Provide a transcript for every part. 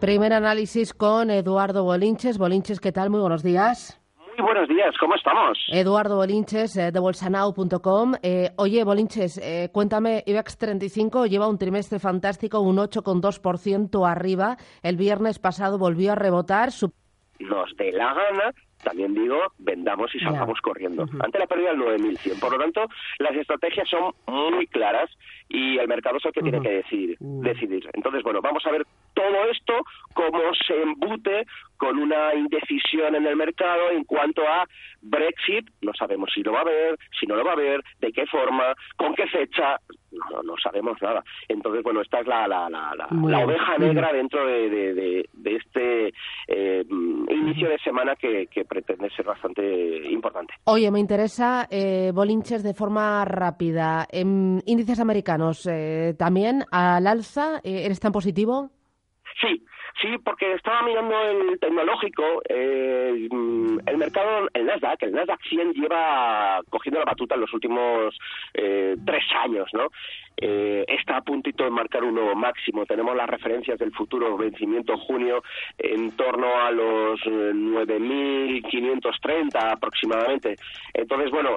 Primer análisis con Eduardo Bolinches. Bolinches, ¿qué tal? Muy buenos días. Muy buenos días, ¿cómo estamos? Eduardo Bolinches, eh, de bolsanau.com. Eh, oye, Bolinches, eh, cuéntame, IBEX 35 lleva un trimestre fantástico, un 8,2% arriba. El viernes pasado volvió a rebotar. Su... Nos dé la gana también digo, vendamos y salgamos corriendo. Ante la pérdida del 9100. Por lo tanto, las estrategias son muy claras y el mercado es el que tiene que decidir, decidir. Entonces, bueno, vamos a ver todo esto, cómo se embute con una indecisión en el mercado en cuanto a Brexit. No sabemos si lo va a haber, si no lo va a haber, de qué forma, con qué fecha. No, no sabemos nada. Entonces, bueno, esta es la, la, la, la, oveja negra dentro de, de, de, este eh, inicio de semana que, que, pretende ser bastante importante. Oye, me interesa, eh, Bolinches, de forma rápida. En índices americanos, eh, también al alza, eh, ¿eres tan positivo? Sí, Sí, porque estaba mirando el tecnológico, eh, el mercado, el Nasdaq, el Nasdaq 100 lleva cogiendo la batuta en los últimos eh, tres años, ¿no? Eh, está a puntito de marcar un nuevo máximo. Tenemos las referencias del futuro vencimiento junio en torno a los 9.530 aproximadamente. Entonces, bueno,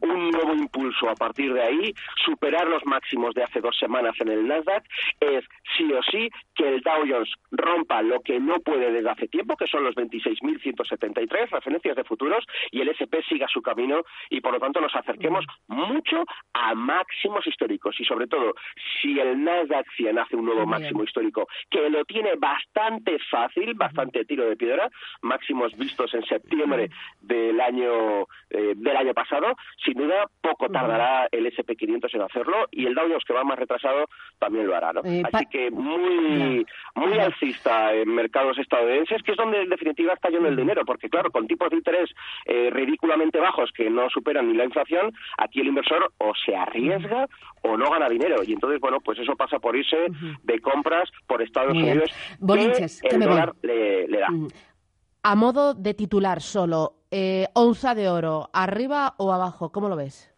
un nuevo impulso a partir de ahí, superar los máximos de hace dos semanas en el Nasdaq, es sí o sí que el Dow Jones rompa lo que no puede desde hace tiempo, que son los 26.173 referencias de futuros, y el SP siga su camino y por lo tanto nos acerquemos mucho a máximos históricos. Y sobre todo, si el Nasdaq 100 hace un nuevo máximo histórico, que lo tiene bastante fácil, bastante tiro de piedra, máximos vistos en septiembre del año eh, del año pasado, sin duda poco tardará el SP500 en hacerlo y el Dow Jones que va más retrasado también lo hará, ¿no? Eh, Así que muy muy alcista en mercados estadounidenses, que es donde en definitiva está yendo el dinero, porque claro, con tipos de interés eh, ridículamente bajos que no superan ni la inflación, aquí el inversor o se arriesga o no gana dinero. Y entonces, bueno, pues eso pasa por irse de compras por Estados Unidos, que el dólar le, da. A modo de titular solo, eh, onza de oro, ¿arriba o abajo? ¿Cómo lo ves?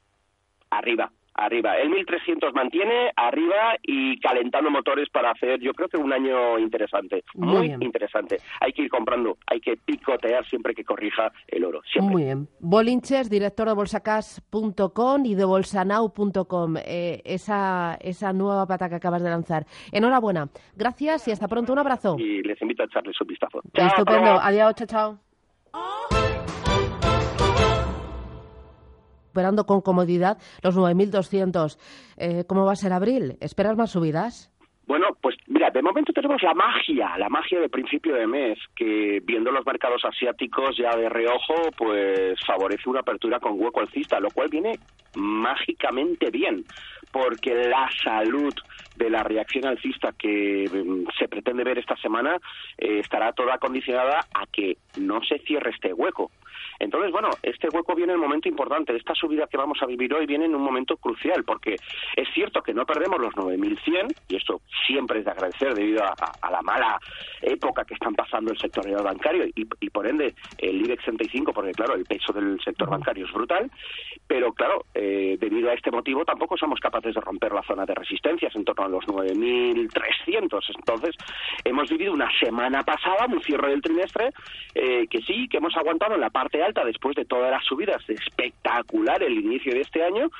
Arriba arriba. El 1300 mantiene arriba y calentando motores para hacer, yo creo que un año interesante, muy, interesante. Hay que ir comprando, hay que picotear siempre que corrija el oro. Siempre. Muy bien. Bolinches, director de bolsacas.com y de bolsanau.com, eh, esa, esa nueva pata que acabas de lanzar. Enhorabuena. Gracias y hasta pronto. Un abrazo. Y les invito a echarles un vistazo. Estupendo. Adiós, chao, chao. Superando con comodidad los 9.200. Eh, ¿Cómo va a ser abril? ¿Esperas más subidas? Bueno, pues mira, de momento tenemos la magia, la magia de principio de mes, que viendo los mercados asiáticos ya de reojo, pues favorece una apertura con hueco alcista, lo cual viene mágicamente bien, porque la salud de la reacción alcista que mm, se pretende ver esta semana eh, estará toda condicionada a que no se cierre este hueco. Entonces, bueno, este hueco viene en un momento importante. Esta subida que vamos a vivir hoy viene en un momento crucial, porque es cierto que no perdemos los 9.100, y esto siempre es de agradecer debido a, la mala época que están pasando el sector bancario y, por ende el IBEX 35, porque claro, el peso del sector bancario es brutal, pero claro, eh, debido a este motivo tampoco somos capaces de romper la zona de resistencias en torno a los 9.300. Entonces, hemos vivido una semana pasada, un cierre del trimestre, eh, que sí, que hemos aguantado en la parte alta después de todas las subidas espectacular el inicio de este año,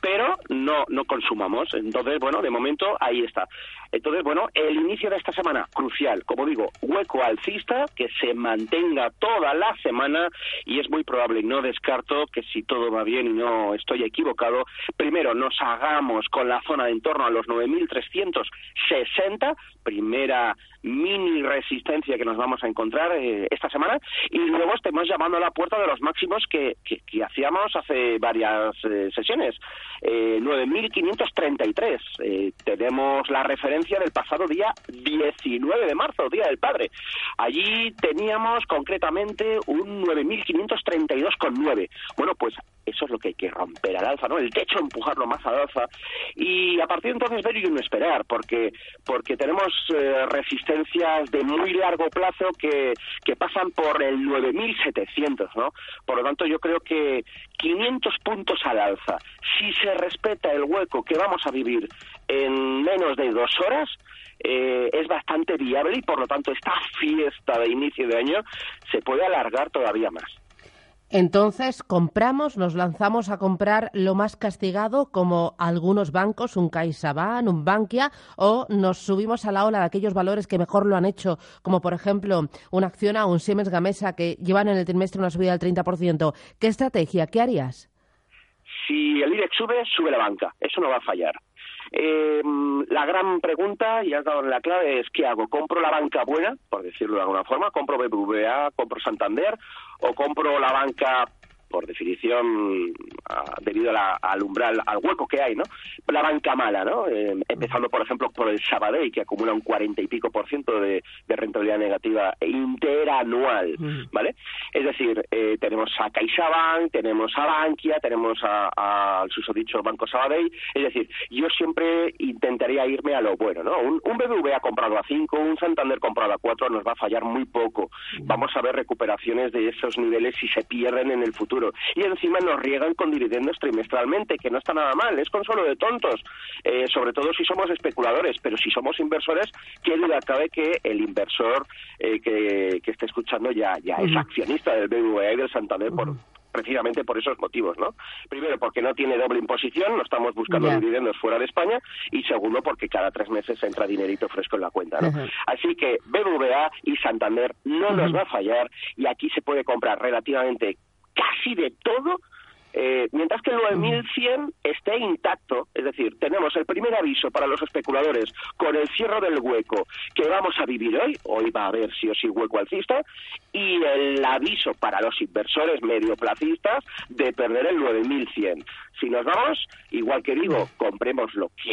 pero no, no consumamos. Entonces, bueno, de momento ahí está. Entonces, bueno, el inicio de esta semana, crucial, como digo, hueco alcista, que se mantenga toda la semana y es muy probable, no descarto que si todo va bien y no estoy equivocado, primero nos hagamos con la zona de en torno a los 9.360, primera mini resistencia que nos vamos a encontrar eh, esta semana y luego estemos llamando a la puerta de los máximos que, que, hacíamos hace varias eh, sesiones. Eh, 9.533. Eh, tenemos la referencia del pasado día 19 de marzo, Día del Padre. Allí teníamos concretamente un 9.532,9. Bueno, pues eso es lo que hay que romper al alza, ¿no? El techo empujarlo más al alza y a partir de entonces ver y no esperar, porque porque tenemos eh, resistencias de muy largo plazo que, que pasan por el 9.700, ¿no? Por lo tanto, yo creo que 500 puntos al alza, si se respeta el hueco que vamos a vivir en menos de dos horas, eh, es bastante viable y por lo tanto esta fiesta de inicio de año se puede alargar todavía más. Entonces, compramos, nos lanzamos a comprar lo más castigado, como algunos bancos, un CaixaBank, un Bankia, o nos subimos a la ola de aquellos valores que mejor lo han hecho, como por ejemplo una acción a un Siemens Gamesa que llevan en el trimestre una subida del 30%. ¿Qué estrategia? ¿Qué harías? Si el IBEX sube, sube la banca. Eso no va a fallar. Eh, la gran pregunta, y has dado la clave, es ¿qué hago? ¿Compro la banca buena, por decirlo de alguna forma? ¿Compro BBVA, compro Santander o compro la banca por definición, debido al umbral, al hueco que hay, ¿no? La banca mala, ¿no? Eh, empezando, por ejemplo, por el Sabadell, que acumula un cuarenta y pico por ciento de, rentabilidad negativa interanual, ¿vale? Es decir, eh, tenemos a CaixaBank, tenemos a Bankia, tenemos al susodicho Banco Sabadell, es decir, yo siempre intentaría irme a lo bueno, ¿no? Un, un BBVA comprado a 5, un Santander comprado a 4 nos va a fallar muy poco. Vamos a ver recuperaciones de esos niveles si se pierden en el futuro y encima nos riegan con dividendos trimestralmente, que no está nada mal, es consuelo de tontos, eh, sobre todo si somos especuladores, pero si somos inversores, qué duda cabe que el inversor eh, que, que esté escuchando ya, ya es accionista del BBVA y del Santander por, precisamente por esos motivos, ¿no? Primero, porque no tiene doble imposición, no estamos buscando dividendos fuera de España, y segundo, porque cada tres meses entra dinerito fresco en la cuenta, ¿no? Así que BBVA y Santander no nos va a fallar, y aquí se puede comprar relativamente casi de todo, eh, mientras que el 9100 esté intacto, es decir, tenemos el primer aviso para los especuladores con el cierre del hueco que vamos a vivir hoy, hoy va a haber sí o sí hueco alcista, y el aviso para los inversores medioplacistas de perder el 9100. Si nos vamos, igual que digo, compremos lo que